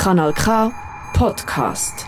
Kanal K Podcast.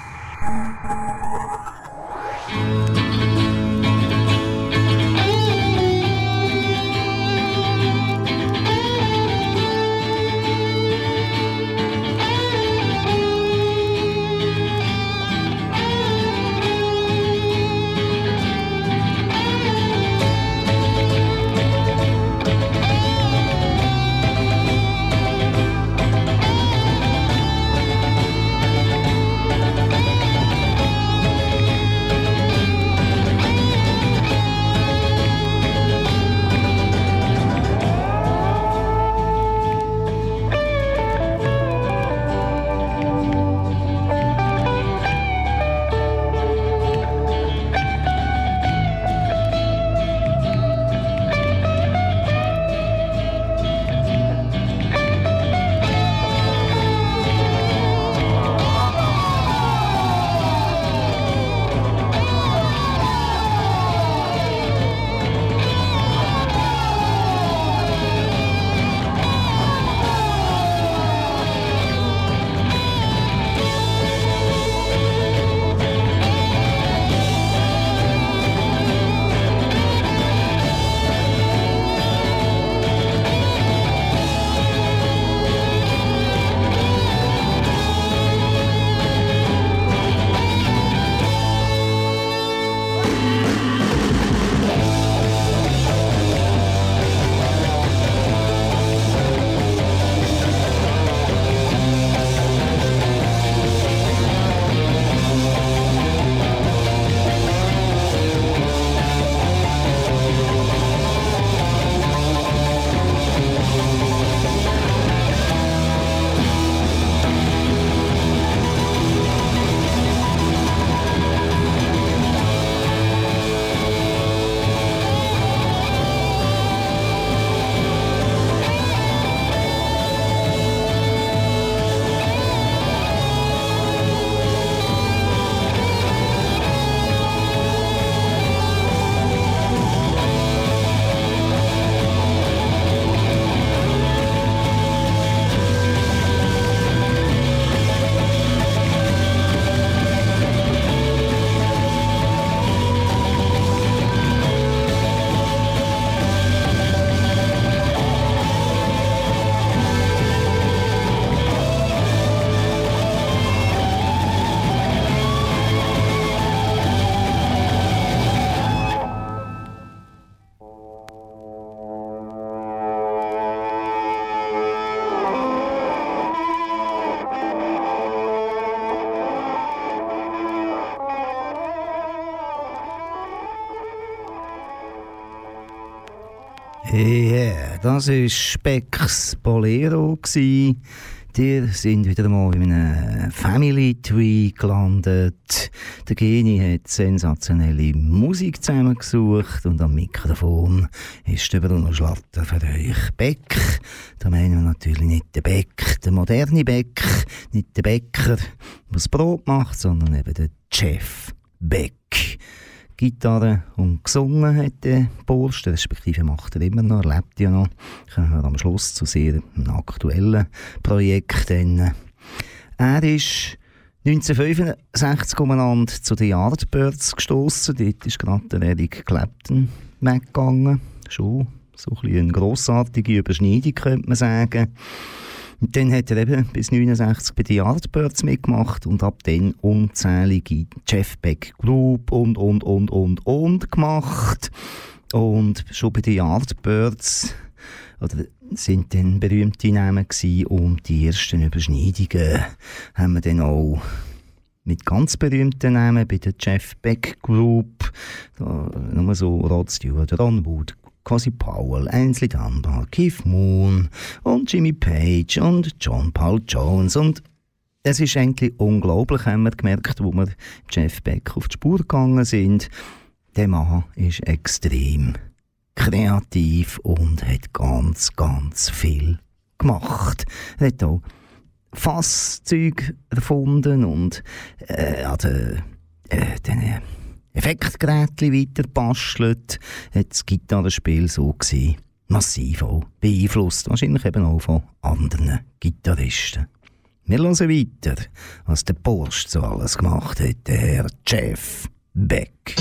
Das war Specks Bolero. Die sind wieder mal in einem Family Tree gelandet. Der Geni hat sensationelle Musik zusammengesucht und am Mikrofon ist der Bruno Schlatter für euch. Beck, da meinen wir natürlich nicht den Beck, den modernen Beck, nicht den Bäcker, der das Brot macht, sondern eben den Chef Beck. Gitarre und gesungen hat der Borst, respektive macht er immer noch, er lebt ja noch. Kommen wir am Schluss zu sehr aktuellen Projekten. Er ist 1965 umeinander zu den Yardbirds gestoßen. Dort ist gerade der Eric Clapton weggegangen. Schon so ein eine grossartige Überschneidung, könnte man sagen. Und dann hat er eben bis 1969 bei den Yardbirds mitgemacht und ab dann unzählige Jeff Beck Group und, und, und, und, und gemacht. Und schon bei den Yardbirds oder sind dann berühmte Namen gewesen und die ersten Überschneidungen haben wir dann auch mit ganz berühmten Namen bei der Jeff Beck Group, da, nur so Rod Stewart, Ron Wood, Cosi Powell, Ainsley Dunbar, Keith Moon und Jimmy Page und John Paul Jones und es ist eigentlich unglaublich, haben wir gemerkt, wo wir Jeff Beck auf die Spur gegangen sind. Der Mann ist extrem kreativ und hat ganz, ganz viel gemacht. Er hat auch Fasszeug erfunden und äh, an den, äh, den Effektgerätchen weiter bastelt, hat das Gitarrenspiel so gesehen massiv auch beeinflusst, wahrscheinlich eben auch von anderen Gitarristen. Wir hören weiter, was der Post so alles gemacht hat, der Herr Jeff Beck.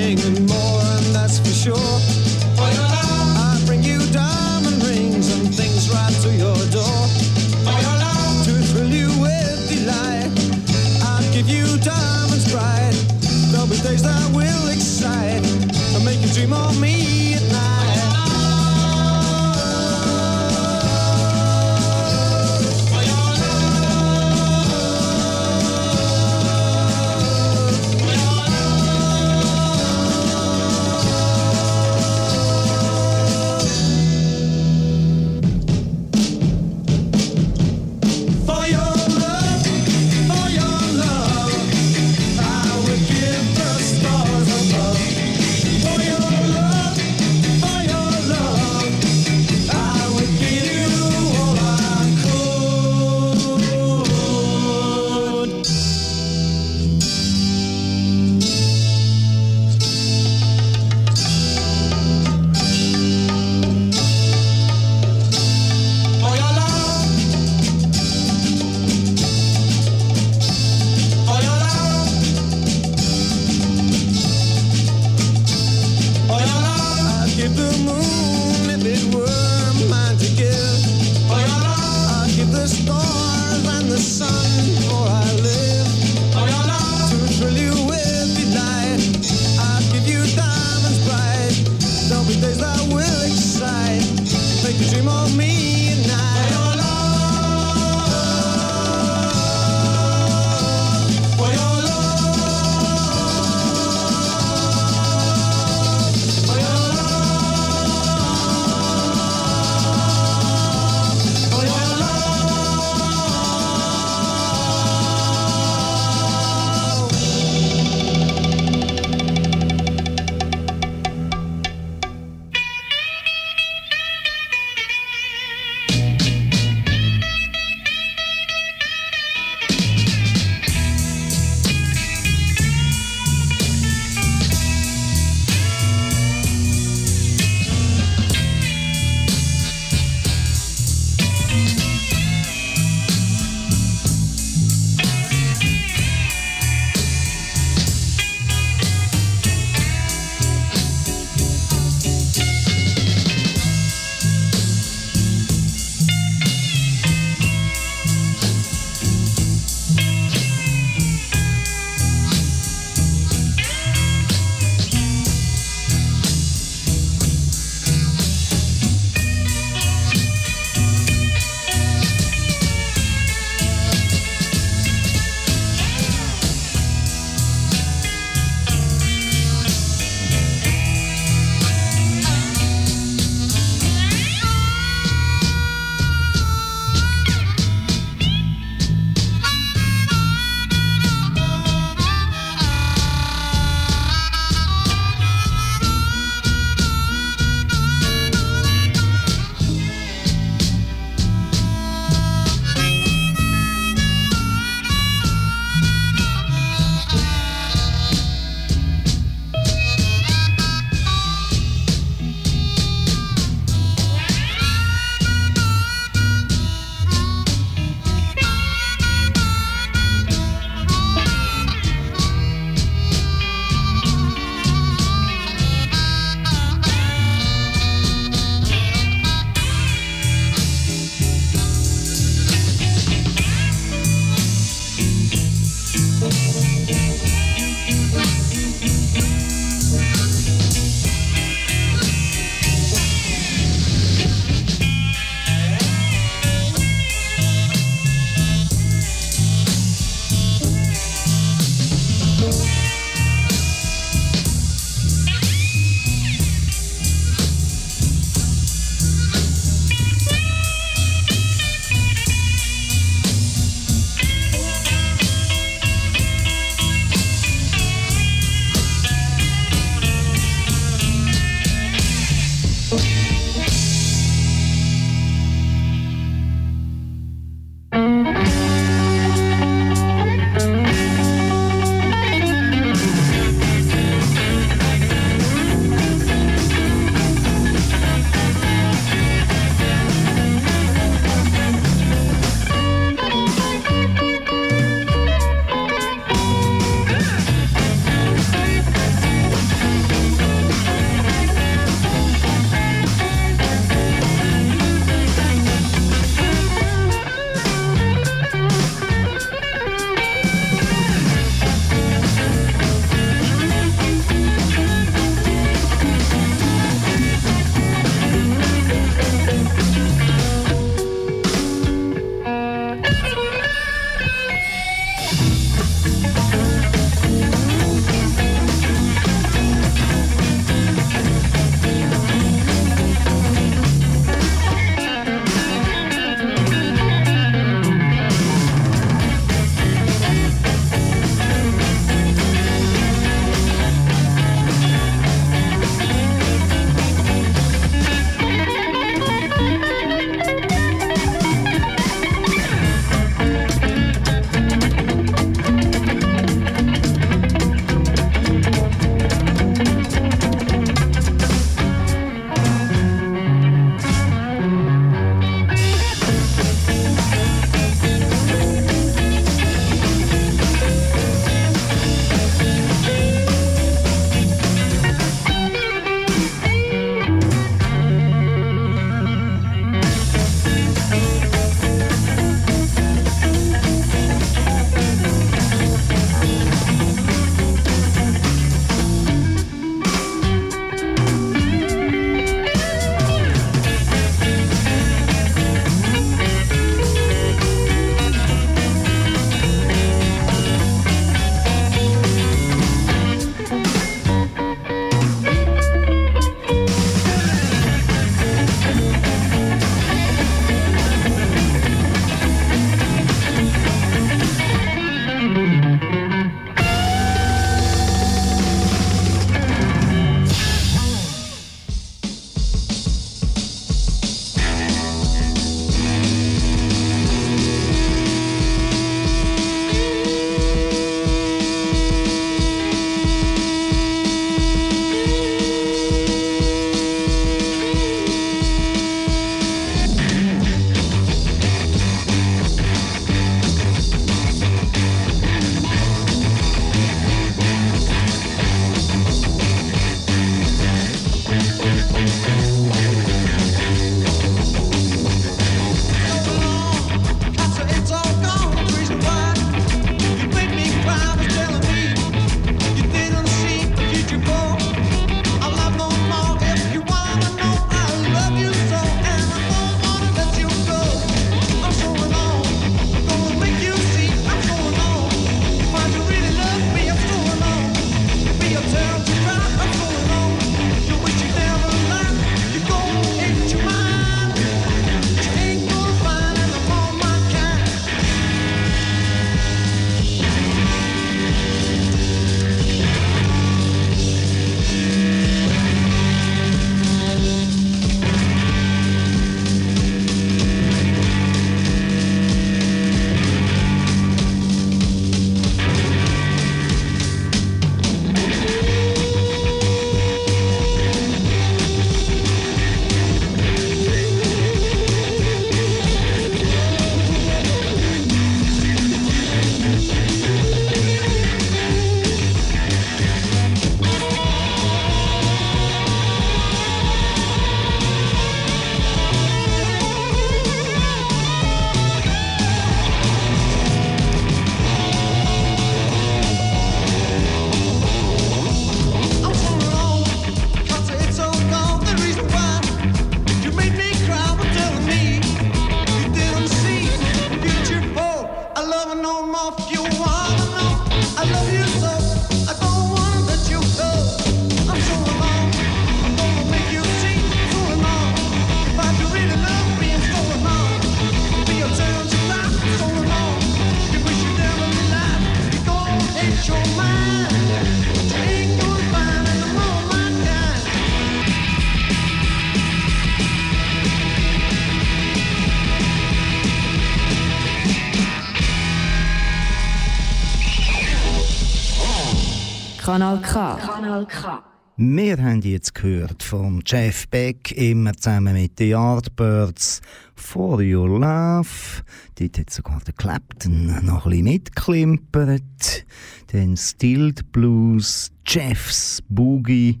Kanal K. Kanal K. Wir haben jetzt gehört von Jeff Beck, immer zusammen mit den Yardbirds, For Your Love. Dort hat sogar der Clapton noch ein bisschen mitgeklimpert. Dann Stilled Blues, Jeff's Boogie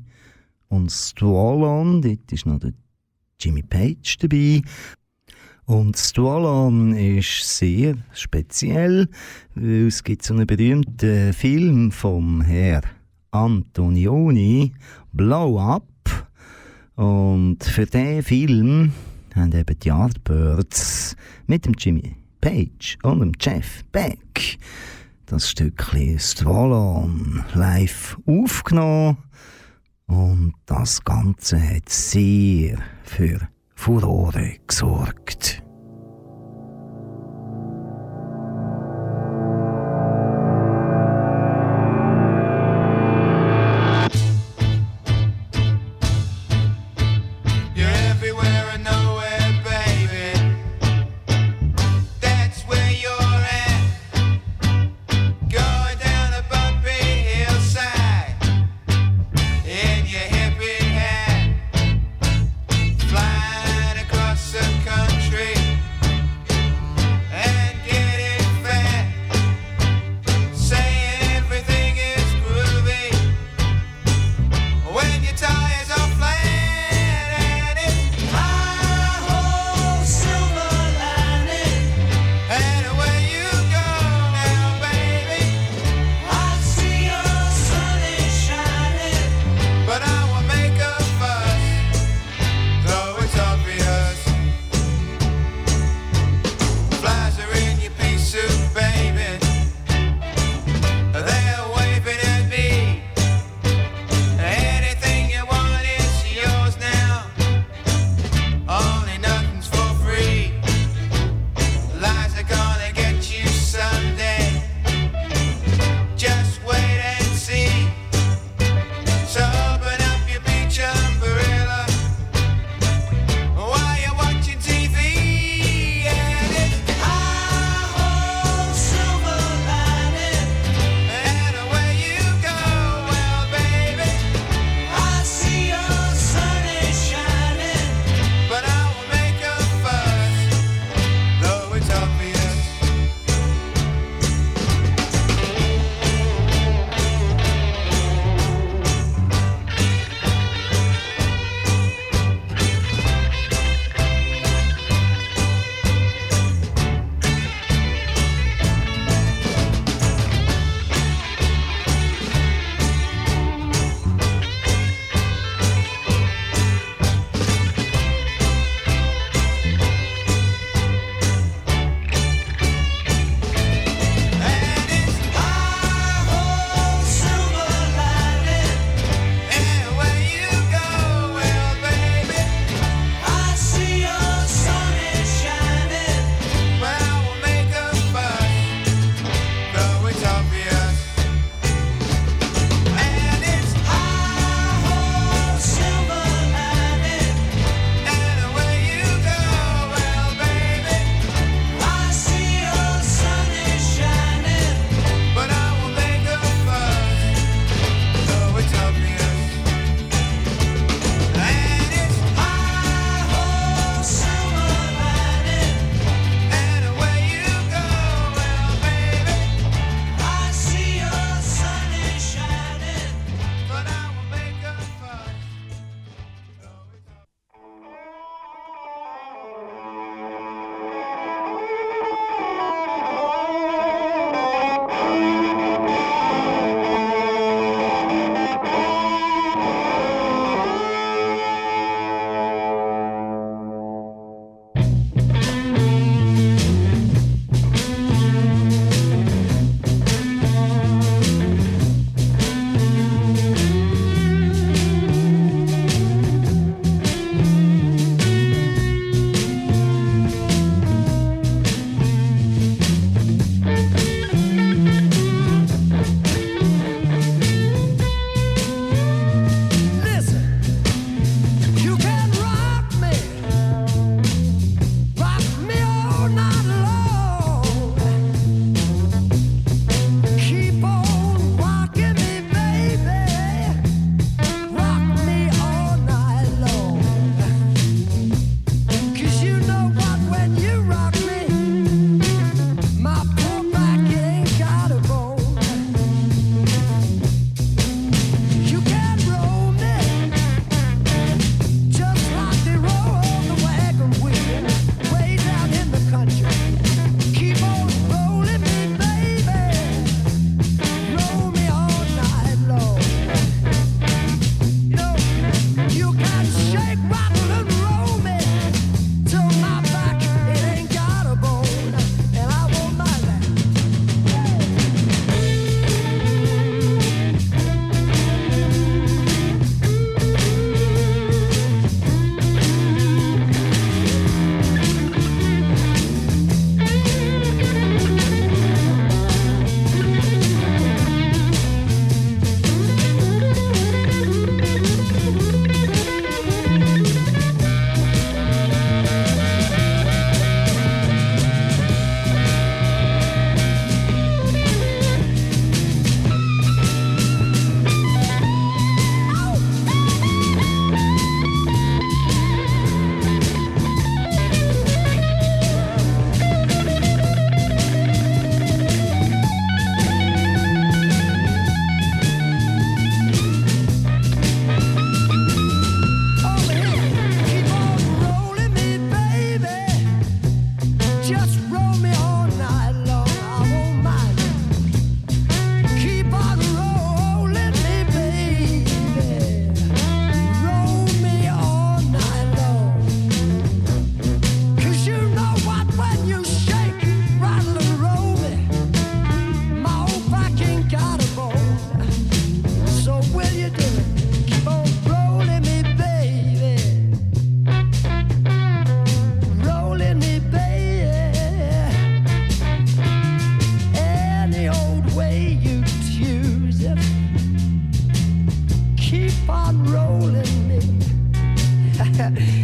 und Stroll Dort ist noch der Jimmy Page dabei. Und Stroll ist sehr speziell, weil es gibt so einen berühmten Film vom Herr Antonioni, Blow Up. Und für diesen Film haben eben die Yardbirds mit dem Jimmy Page und dem Jeff Beck das Stückchen Stroll live aufgenommen. Und das Ganze hat sehr für Furore gesorgt. rolling me.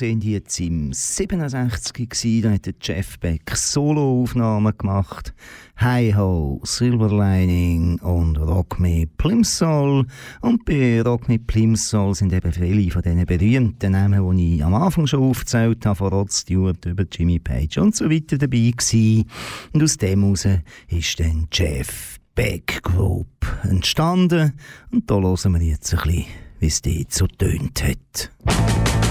sind jetzt im 67 gewesen, da hat der Jeff Beck Soloaufnahmen gemacht. Hi Ho, Silver Lining und Rock Me Plimsoll. Und bei Rock Me Plimsoll sind eben viele von diesen berühmten Namen, die ich am Anfang schon aufgezählt habe, von Rod Stewart über Jimmy Page und so weiter dabei gewesen. Und aus dem heraus ist dann Jeff Beck Group entstanden. Und da hören wir jetzt ein bisschen, wie es dort so tönt hat.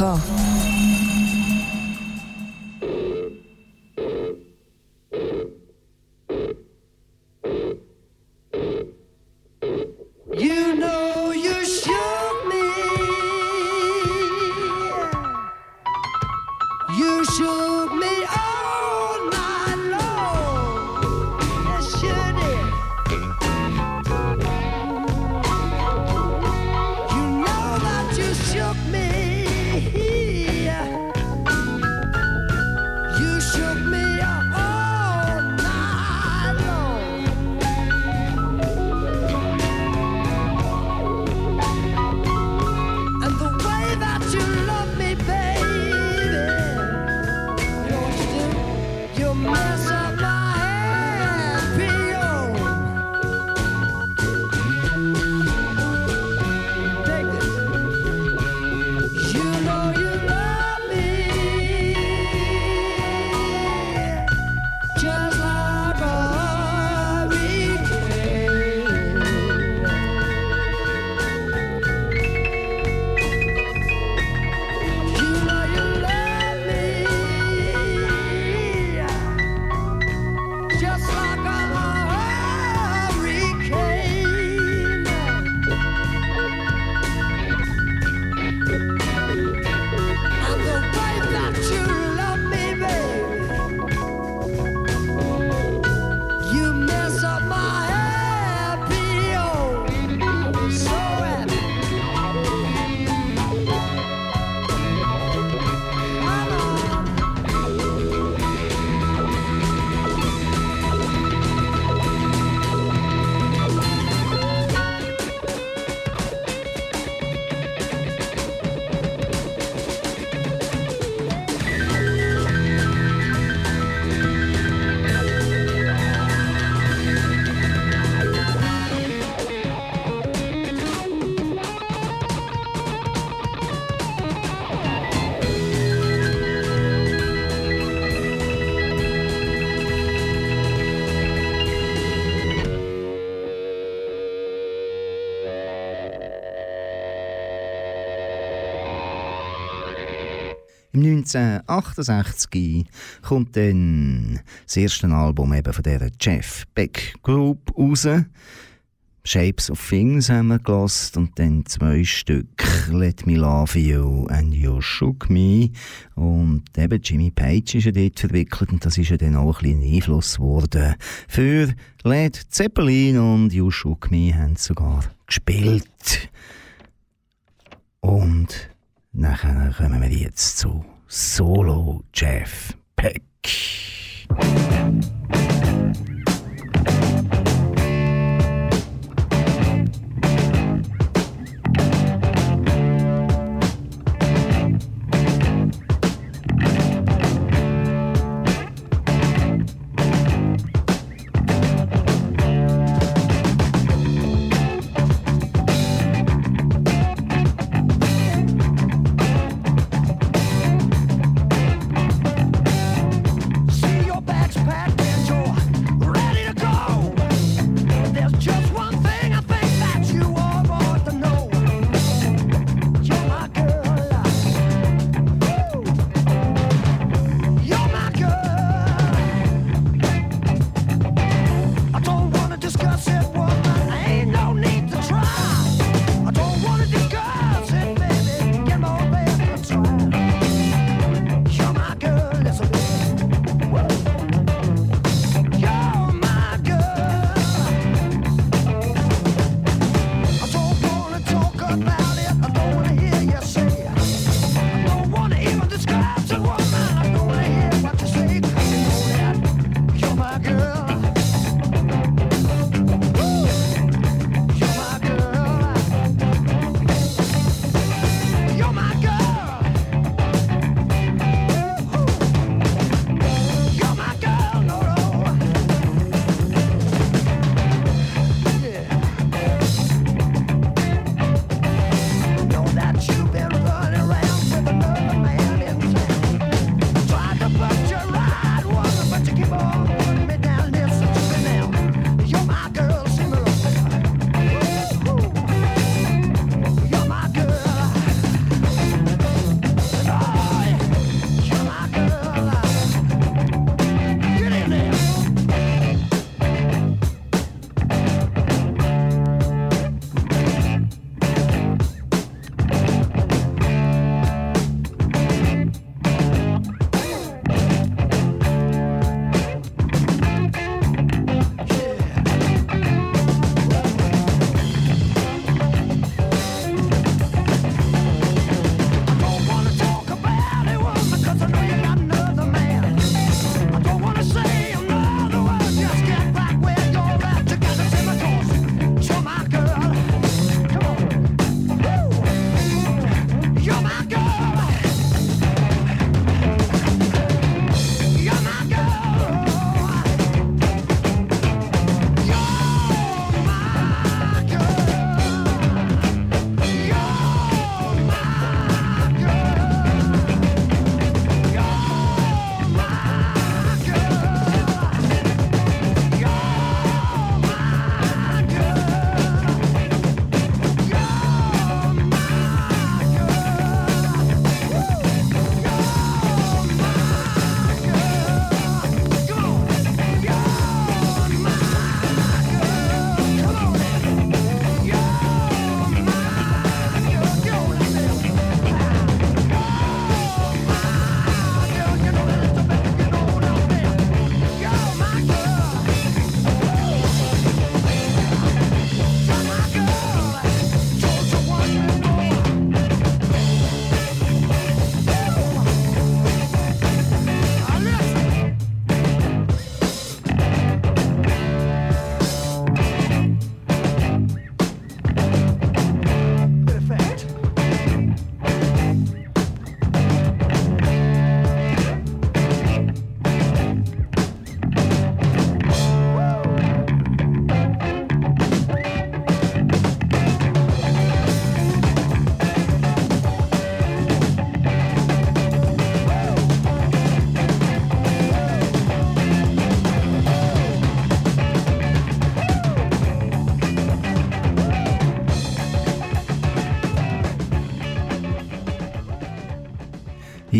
Kanal 1968 kommt dann das erste Album eben von dieser Jeff Beck Group raus. Shapes of Things haben wir gehört und dann zwei Stück Let Me Love You and You Shook Me. Und eben Jimmy Page ist ja dort verwickelt und das ist ja dann auch ein bisschen Einfluss geworden für Led Zeppelin und You Shook Me haben sogar gespielt. Und nachher kommen wir jetzt zu Solo Jeff Beck.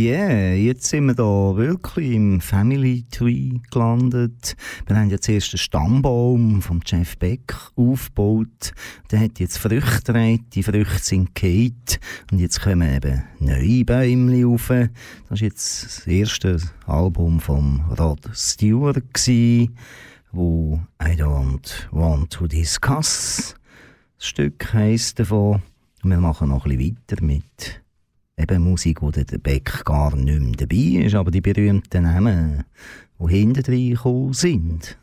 Yeah, jetzt sind wir da wirklich im Family Tree gelandet. Wir haben jetzt erst den Stammbaum von Jeff Beck aufgebaut. Der hat jetzt Früchte rein, die Früchte sind Kate und jetzt kommen eben neue Bäume rauf. Das war jetzt das erste Album von Rod Stewart, gewesen, wo I don't want to discuss. Das Stück heisst davon. Und wir machen noch ein bisschen weiter mit eben Musik, wo der Beck gar nicht mehr dabei ist, aber die berühmten Namen, die hinten gekommen sind.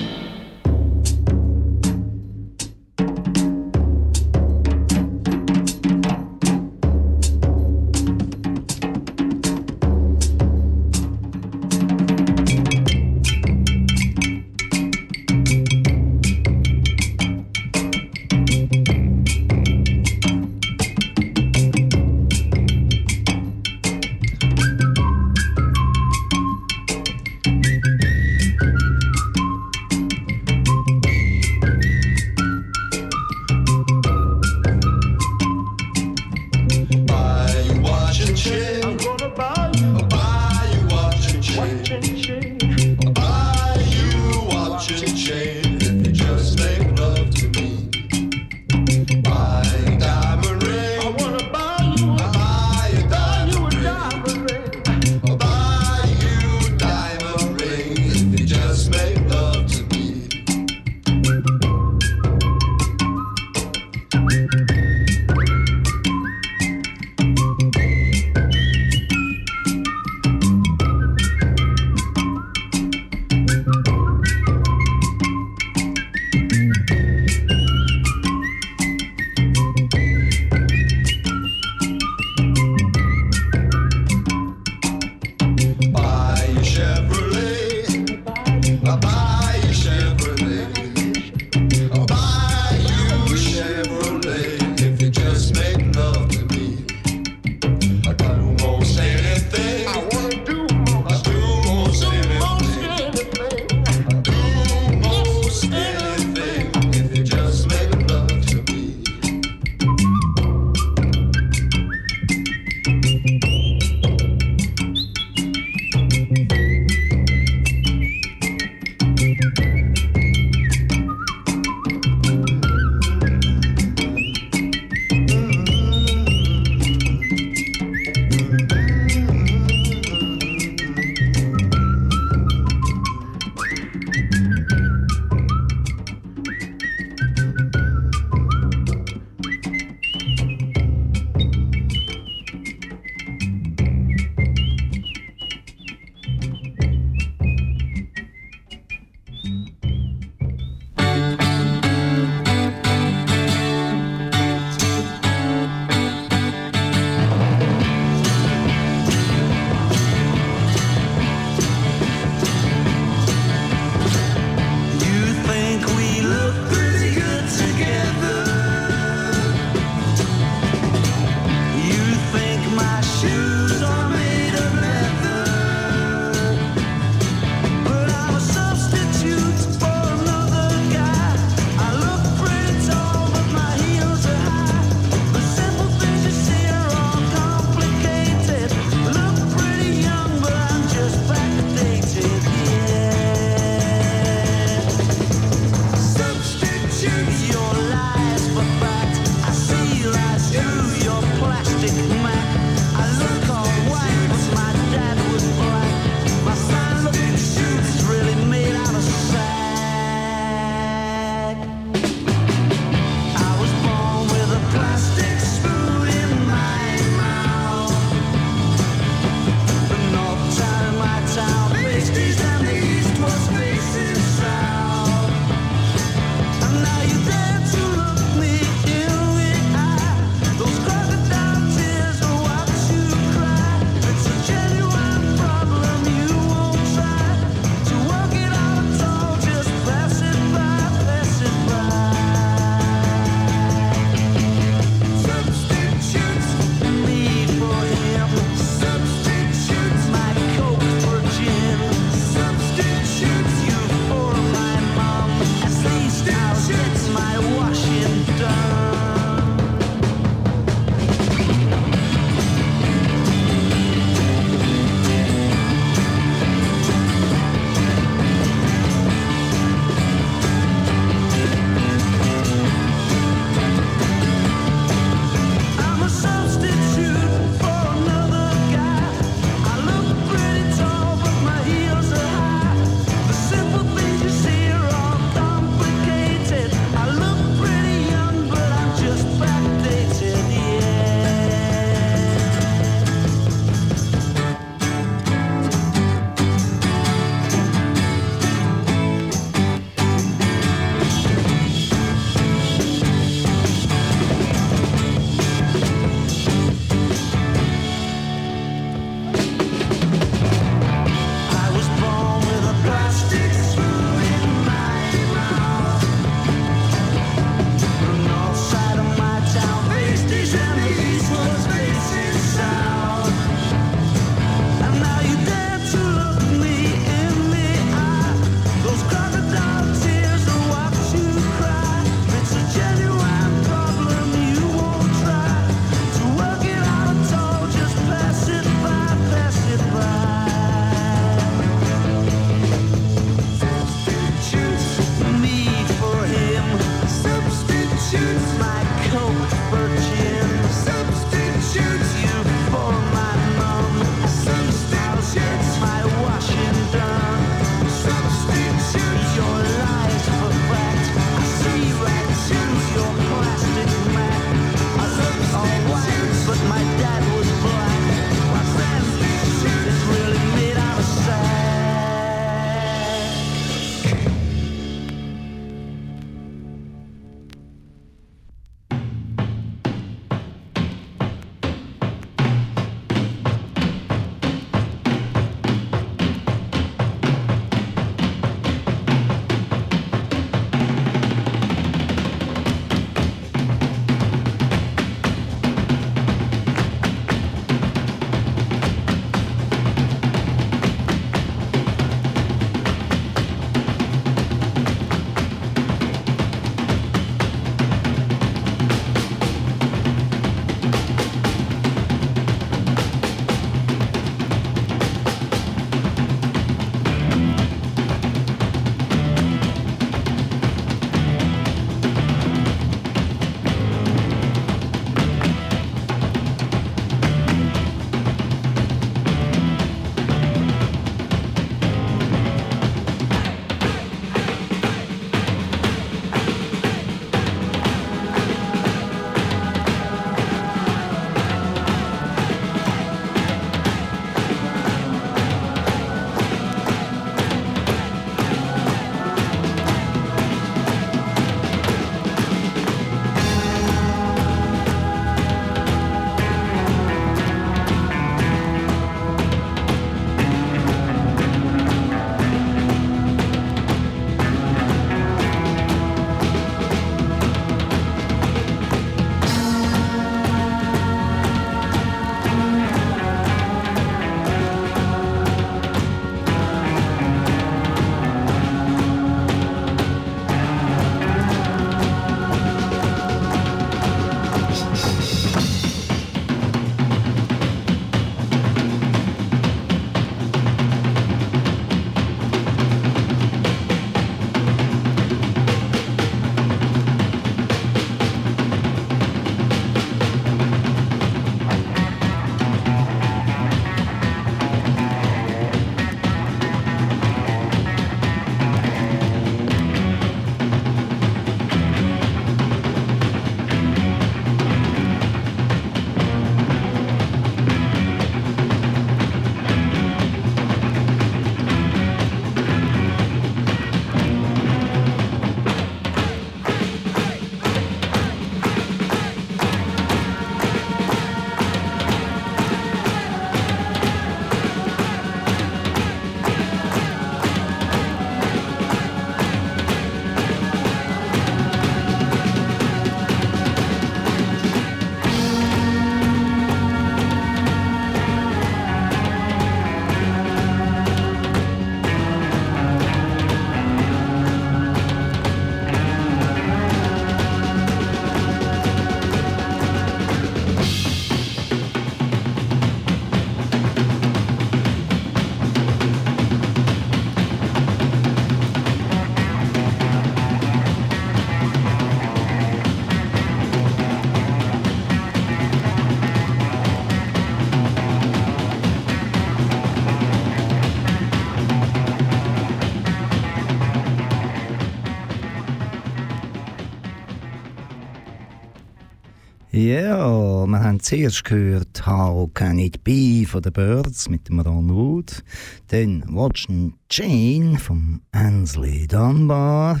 Ja, wir haben zuerst gehört How Can It Be von den Birds mit dem Ron Wood. Dann Watching Jane vom Ansley Dunbar.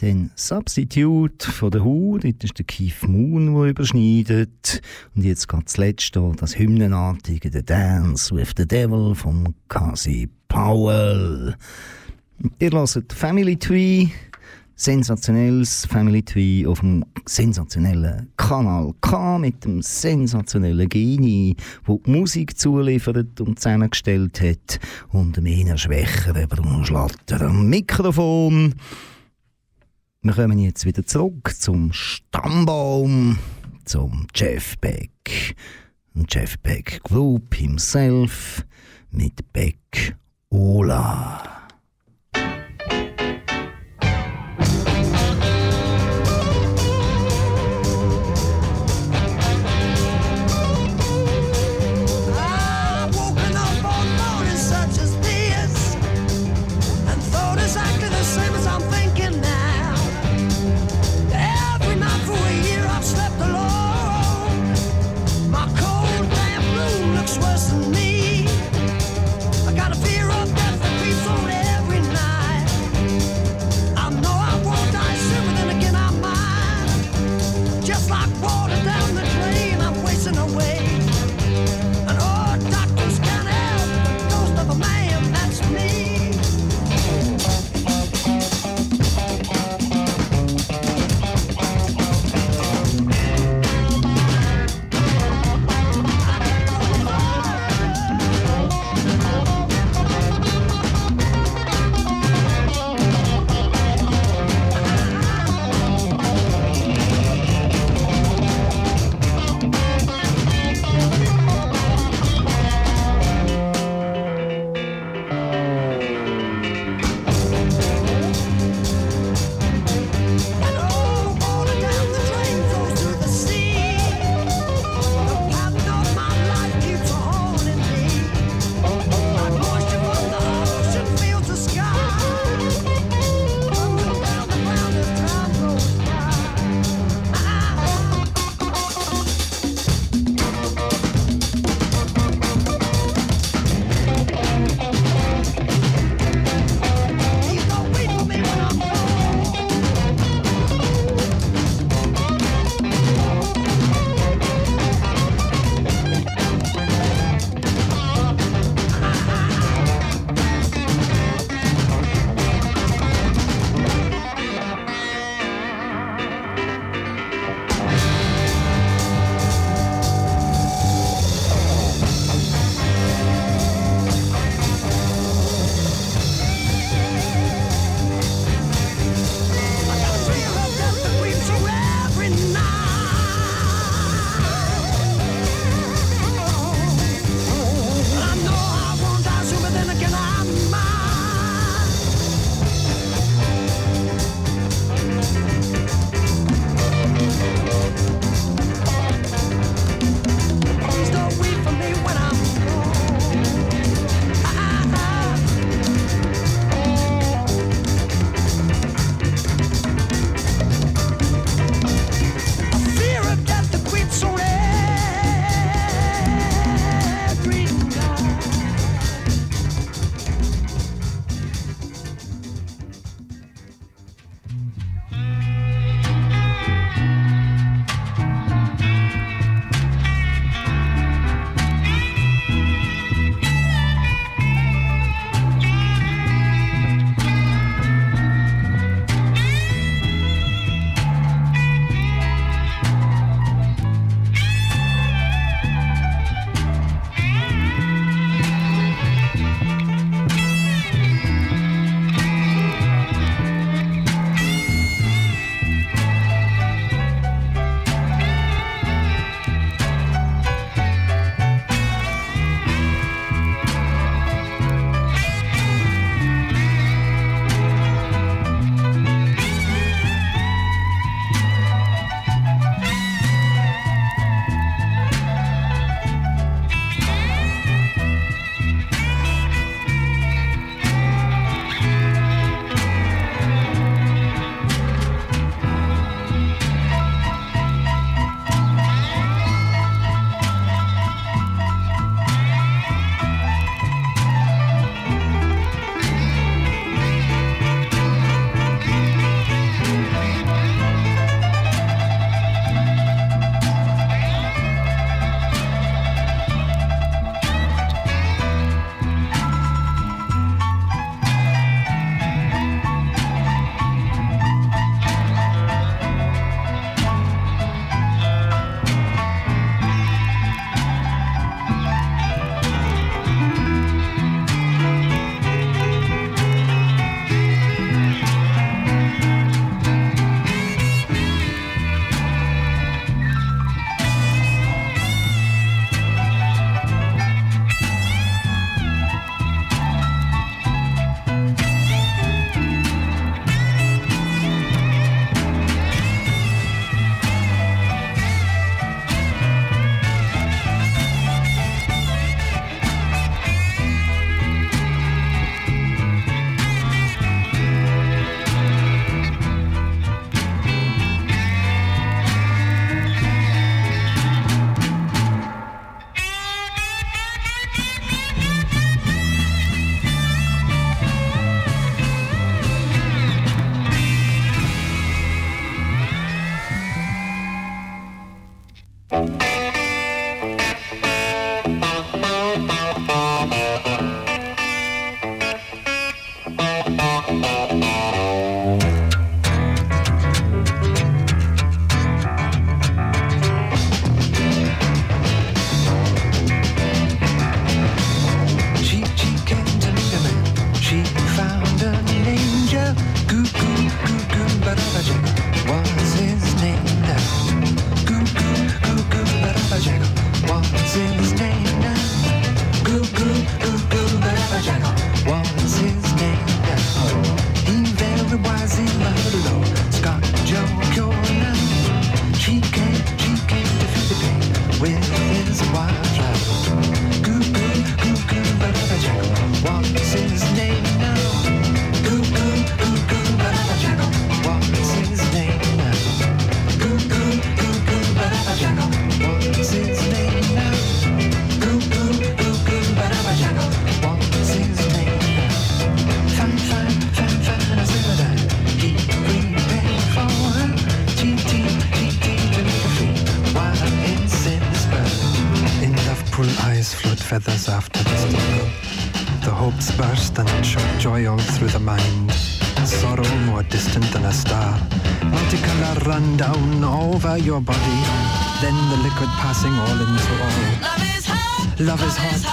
Dann Substitute von der Who, dort ist der Keith Moon, der überschneidet. Und jetzt geht das letzte, das hymnenartige The Dance with the Devil von Cassie Powell. Ihr hört Family Tree sensationelles Family Tree auf dem sensationellen Kanal K mit dem sensationellen Genie, wo die Musik zuliefert und zusammengestellt hat und dem eher schwächeren Bruno Schlatter am Mikrofon. Wir kommen jetzt wieder zurück zum Stammbaum, zum Jeff Beck. Jeff Beck Group himself mit Beck Ola. Love is hot.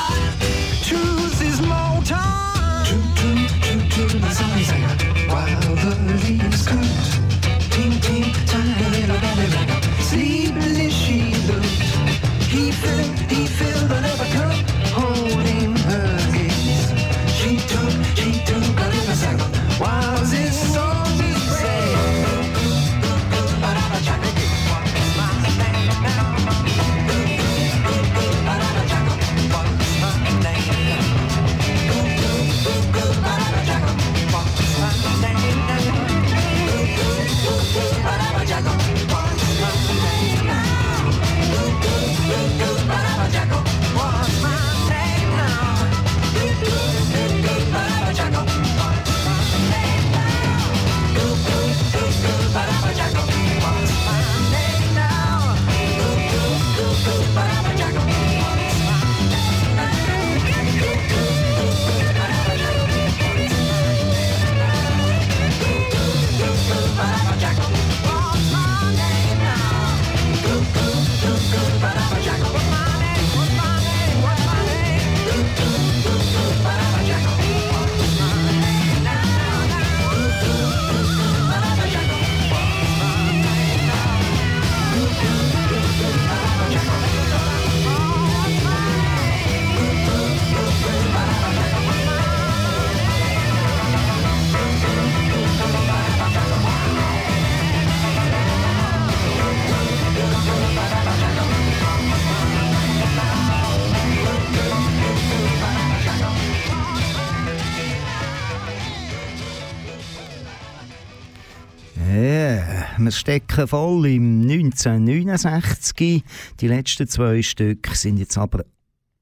Wir stecken voll im 1969. Die letzten zwei Stück sind jetzt aber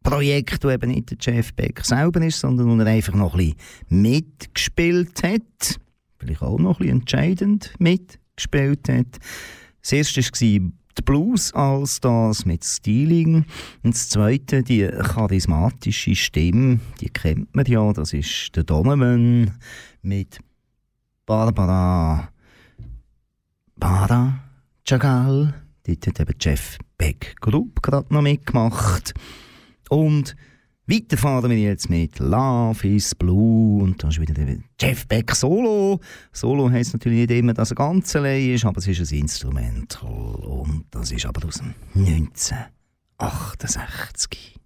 Projekte, wo eben nicht der Jeff Beck selber ist, sondern wo er einfach noch ein bisschen mitgespielt hat. Vielleicht auch noch ein bisschen entscheidend mitgespielt hat. Das erste war die Blues als das mit Styling. Und das zweite, die charismatische Stimme, die kennt man ja, das ist der Donovan mit Barbara Para Chagall. Dort hat eben Jeff Beck Group gerade noch mitgemacht. Und weiter fahren wir jetzt mit Love is Blue. Und da ist wieder der Jeff Beck Solo. Solo heisst natürlich nicht immer, dass er ganz allein ist, aber es ist ein Instrumental. Und das ist aber aus dem 1968.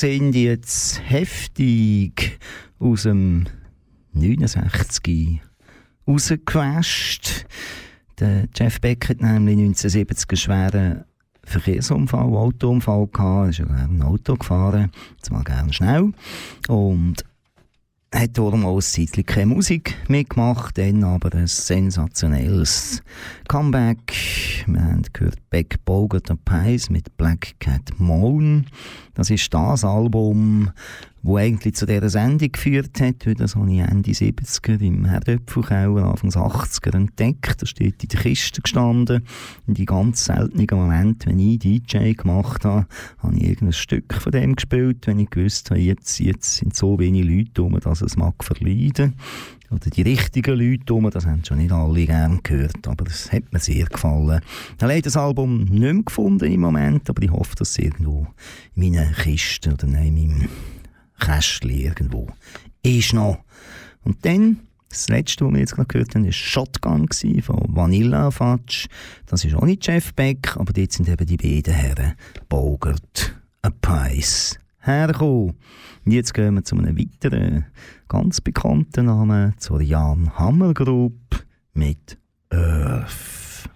sind jetzt heftig aus dem 69 rausgewäscht. Der Jeff Beck hat nämlich 1970 einen schweren Verkehrsunfall, Autounfall gehabt. Er ist ja gerne Auto gefahren, zwar gerne schnell. Und hat darum auch ein keine Musik mitgemacht, dann aber ein sensationelles Comeback. Wir haben gehört Beck Bogart Pies mit Black Cat Moan. Das ist das Album, wo eigentlich zu dieser Sendung geführt hat, weil das habe ich Ende 70er im Herdöpfelkeller, Anfang 80er entdeckt. Da steht in der Kiste gestanden. In die ganz seltenen Momente, wenn ich DJ gemacht habe, habe ich irgendein Stück von dem gespielt, wenn ich gewusst habe, jetzt, jetzt sind so wenige Leute um, dass es mag verleiden. Oder die richtigen Leute um, das haben schon nicht alle gern gehört, aber das hat mir sehr gefallen. Ich habe das Album nicht mehr gefunden im Moment, aber ich hoffe, dass es irgendwo in meiner Kiste oder nein, in meinem Kästchen irgendwo ist noch. Und dann, das letzte, was wir jetzt gerade gehört haben, war Shotgun von Vanilla Fudge. Das ist auch nicht Jeff Beck, aber dort sind eben die beiden Herren Bogart und Pies hergekommen. Und jetzt gehen wir zu einem weiteren, ganz bekannten Namen zur Jan Hammer Group mit Earth.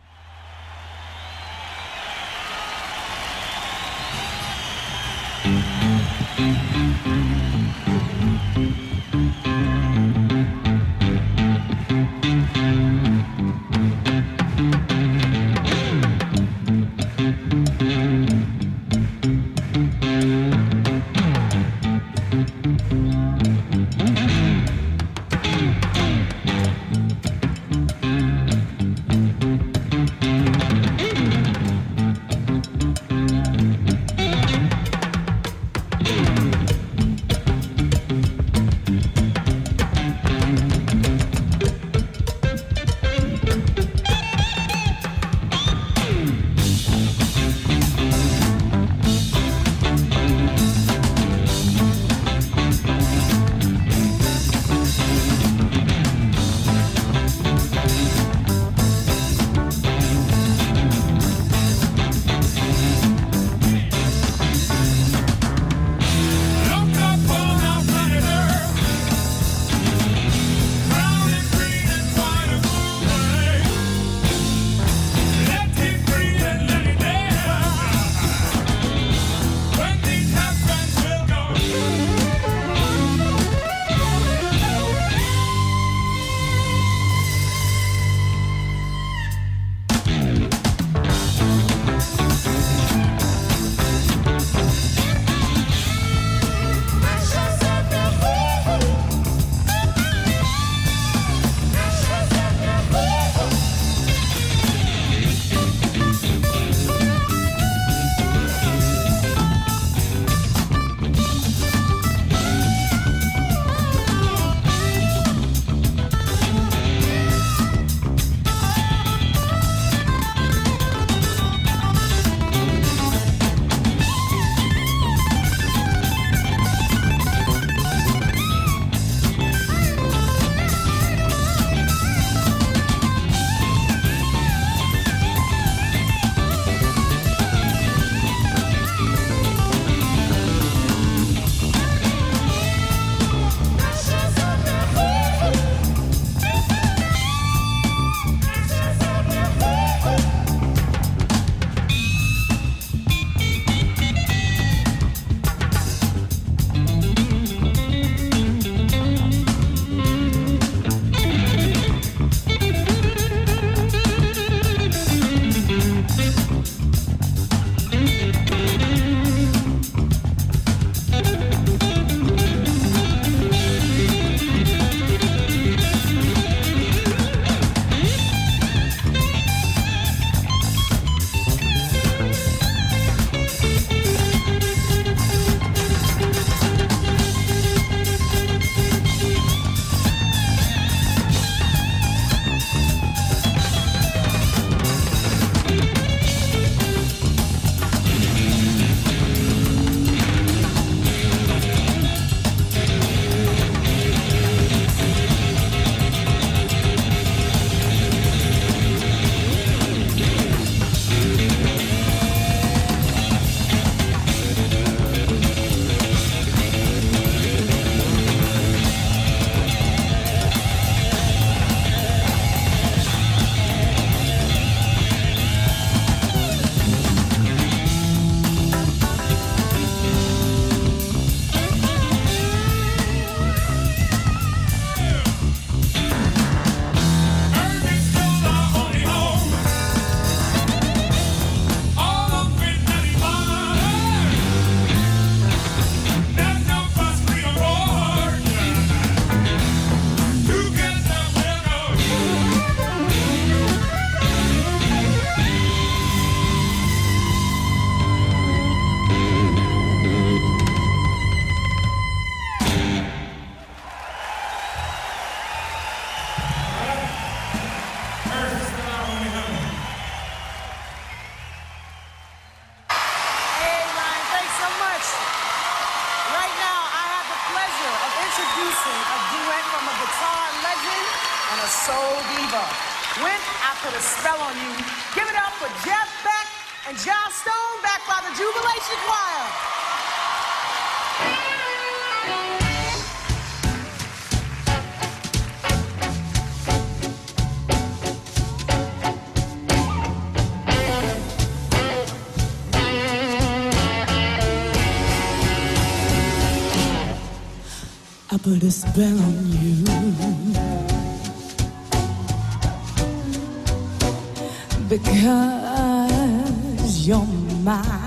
soul diva. When I put a spell on you, give it up for Jeff Beck and John Stone back by the Jubilation Choir. I put a spell on you. because you're mine.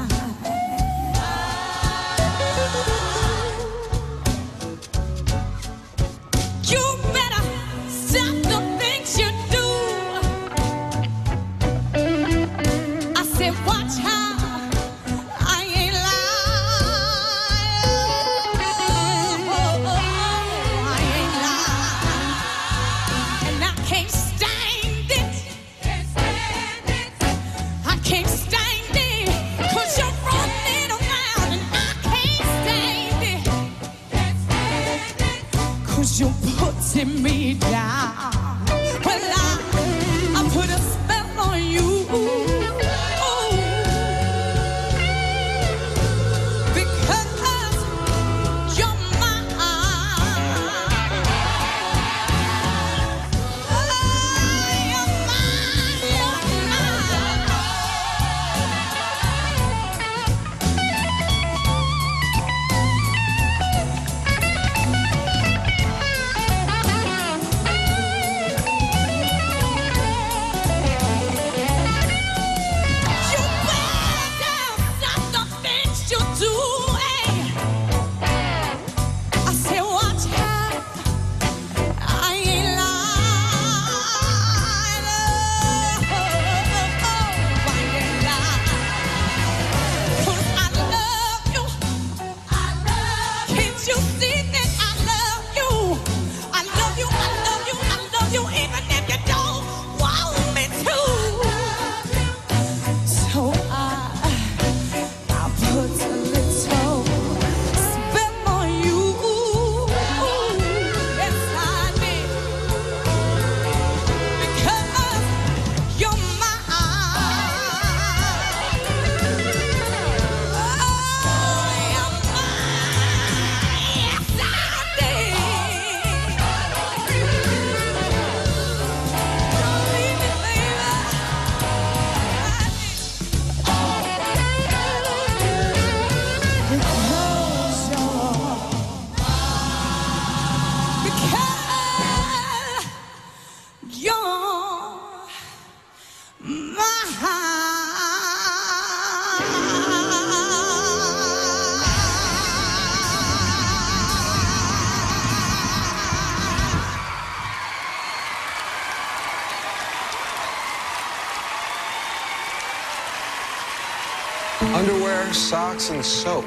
socks and soap.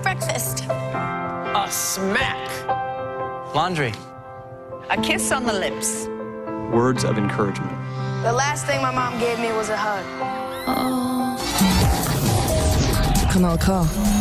Breakfast. A smack. Laundry. A kiss on the lips. Words of encouragement. The last thing my mom gave me was a hug. Oh. Kanal K.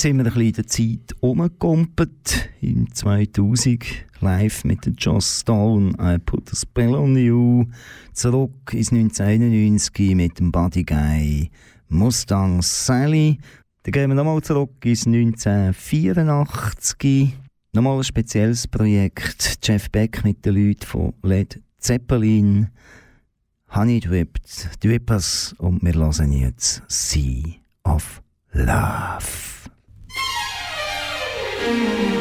Jetzt sind wir ein bisschen in der Zeit umgekumpelt. Im 2000 live mit Joss Stone, I Put a Spell on You. Zurück ins 1991 mit dem Buddy Guy Mustang Sally. Dann gehen wir nochmal zurück ins 1984. Nochmal ein spezielles Projekt. Jeff Beck mit den Leuten von Led Zeppelin. Honey Dripped, Drippers und wir hören jetzt Sea of Love. Thank you.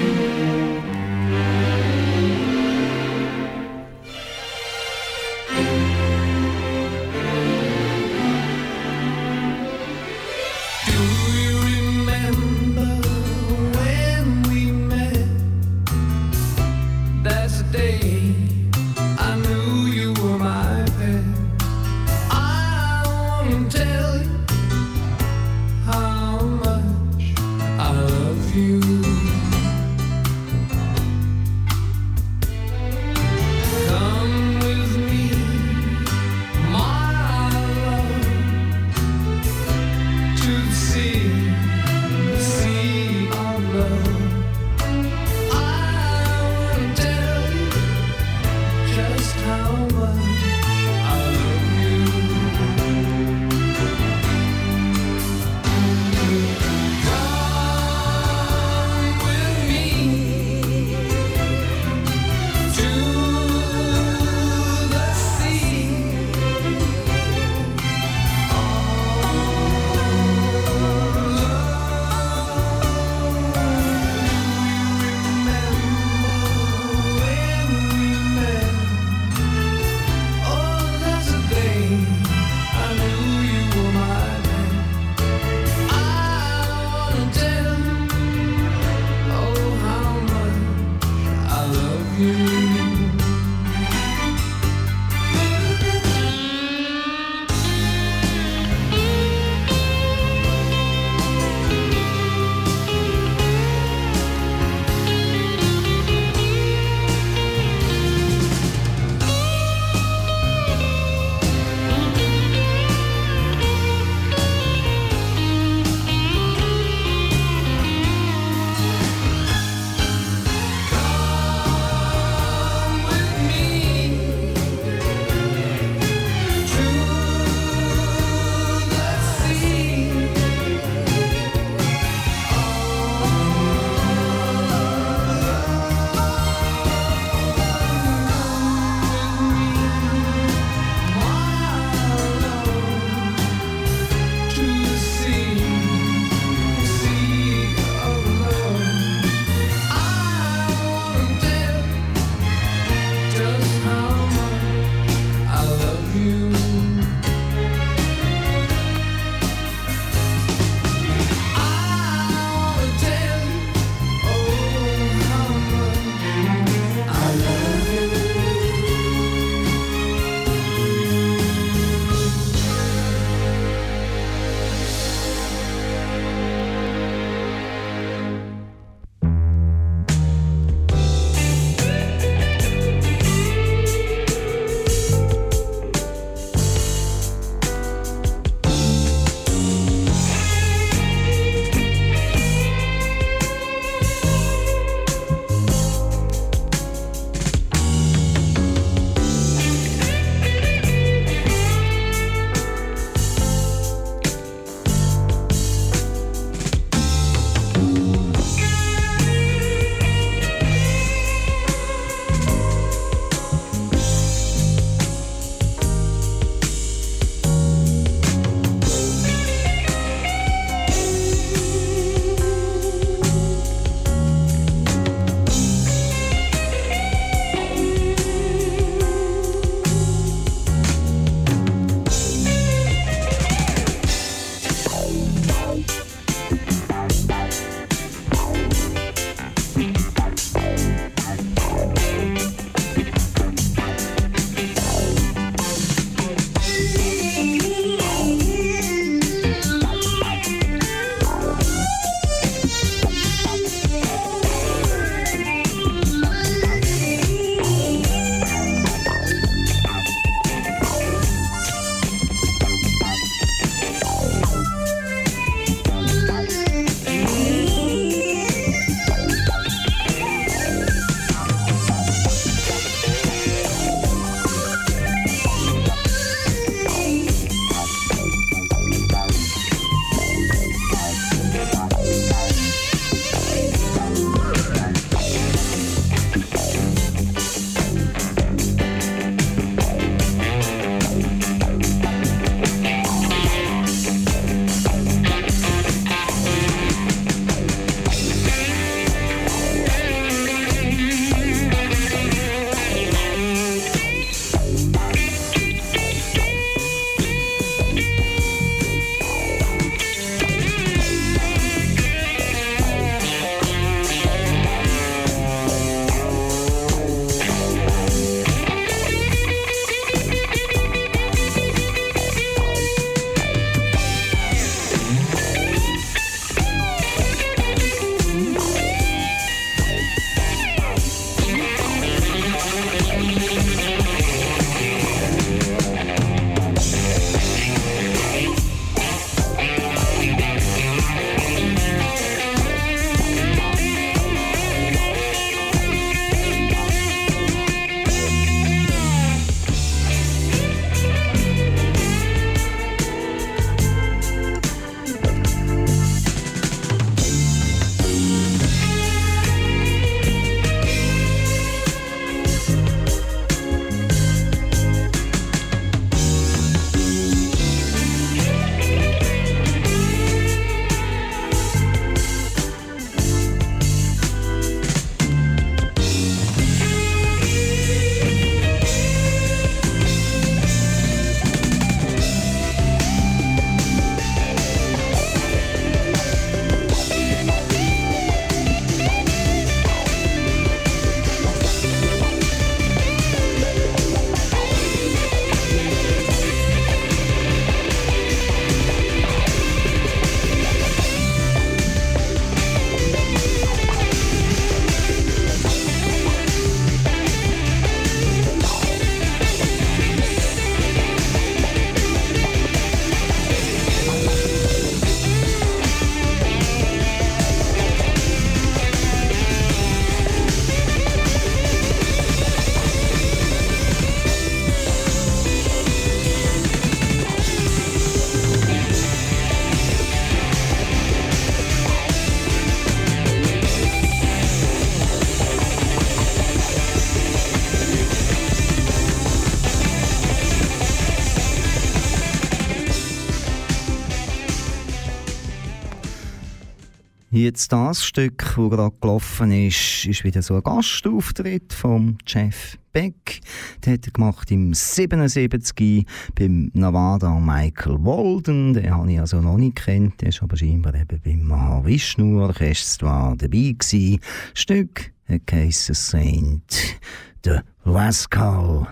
Jetzt das Stück, das gerade gelaufen ist, ist wieder so ein Gastauftritt vom Jeff Beck. Den hat er gemacht im 77 beim Nevada Michael Walden. Den habe ich also noch nicht kennt. Der ist aber scheinbar eben beim Mahavishnu Orchestra dabei gewesen. Stück geheissen Saint the Rascal.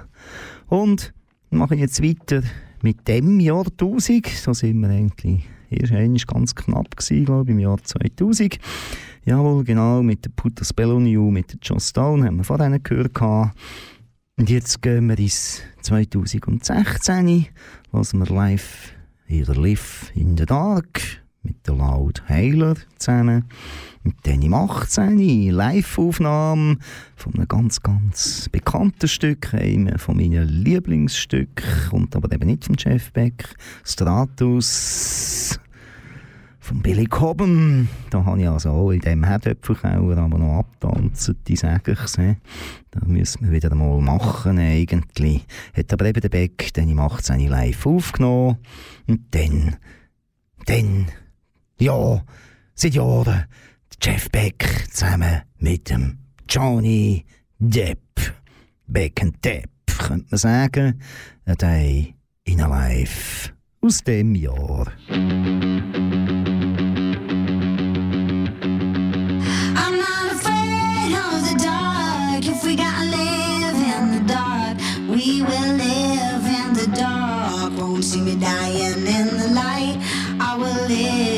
Und mache ich jetzt weiter mit dem Jahrtausend. So sind wir eigentlich erst einmal ganz knapp gewesen, glaube ich, im Jahr 2000. Jawohl, genau, mit der Puta Spelloniu, mit der Joss Stone haben wir denen gehört. gehabt. Und jetzt gehen wir ins 2016, lassen wir live hier Live in the Dark mit der Loud Heiler zusammen. Und dann im 18. Live-Aufnahme von einem ganz, ganz bekannten Stück, einem von meinen Lieblingsstücken, kommt aber eben nicht vom Jeff Beck, Stratus von Billy Cobham. Da habe ich also auch in dem Herdöpfelkauer aber noch abtanzen, die sage ich. Da müssen wir wieder mal machen eigentlich. Hat aber eben der Beck dann im 18. live aufgenommen. Und dann, dann, ja, seit Jahren, Jeff Beck zusammen mit dem Johnny Depp. Beck and Depp, könnte man sagen. A Day in a Life aus dem Jahr. We will live in the dark. Won't see me dying in the light. I will live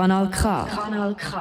Kanal K. Kanal K.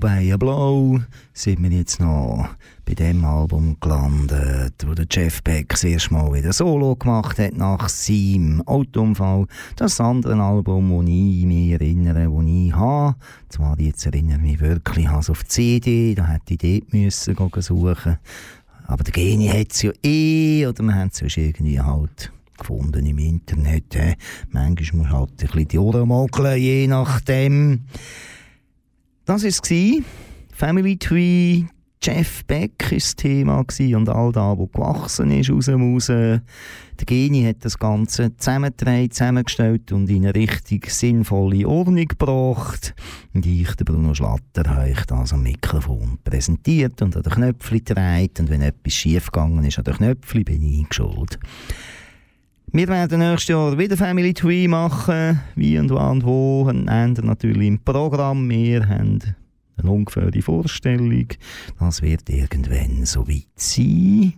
Bei Blow sind wir jetzt noch bei dem Album gelandet, wo der Jeff Beck das erste Mal wieder Solo gemacht hat nach seinem Autounfall. Das andere Album, das ich mich erinnere, das ich habe, zwar jetzt erinnere ich mich wirklich ich habe es auf CD, da hätte ich dort müssen gehen suchen aber der Genie hat es ja eh, oder wir haben es irgendwie halt gefunden im Internet. Äh. Manchmal muss halt ein bisschen die Ohren mogeln, je nachdem. Das war es. Family Tree, Jeff Beck war das Thema und all das, was gewachsen ist aus dem raus. Der Genie hat das Ganze zusammengetragen, zusammengestellt und in eine richtig sinnvolle Ordnung gebracht. Und ich, der Bruno Schlatter, habe euch das am Mikrofon präsentiert und an den Knöpfchen gedreht. Und wenn etwas schiefgegangen ist an den Knöpfchen, bin ich schuld. Wir werden nächstes Jahr wieder Family Tree machen. Wie und wann und wo. Ein Ende natürlich im Programm. Wir haben eine ungefähre Vorstellung. Das wird irgendwann so weit sein.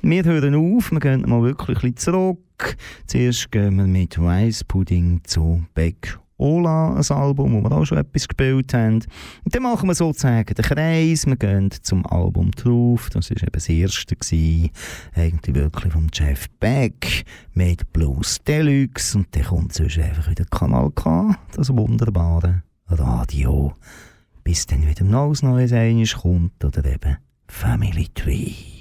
Wir hören auf, wir gehen mal wirklich ein bisschen zurück. Zuerst gehen wir mit Rice Pudding zu Beck Ola, ein Album, wo wir auch schon etwas gespielt haben. Und dann machen wir sozusagen den Kreis, wir gehen zum Album drauf, das war eben das erste, gewesen, eigentlich wirklich von Jeff Beck, mit Blues Deluxe und dann kommt sonst einfach wieder Kanal K, das wunderbare Radio. Bis dann wieder ein neues Eines kommt oder eben Family Tree.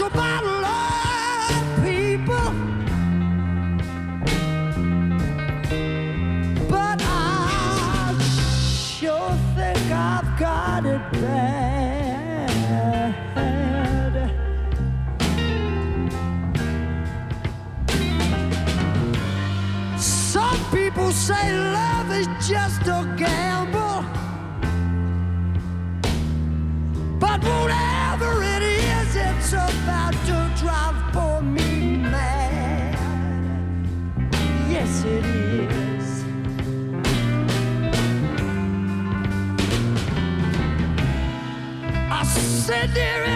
your bottle. said, dear.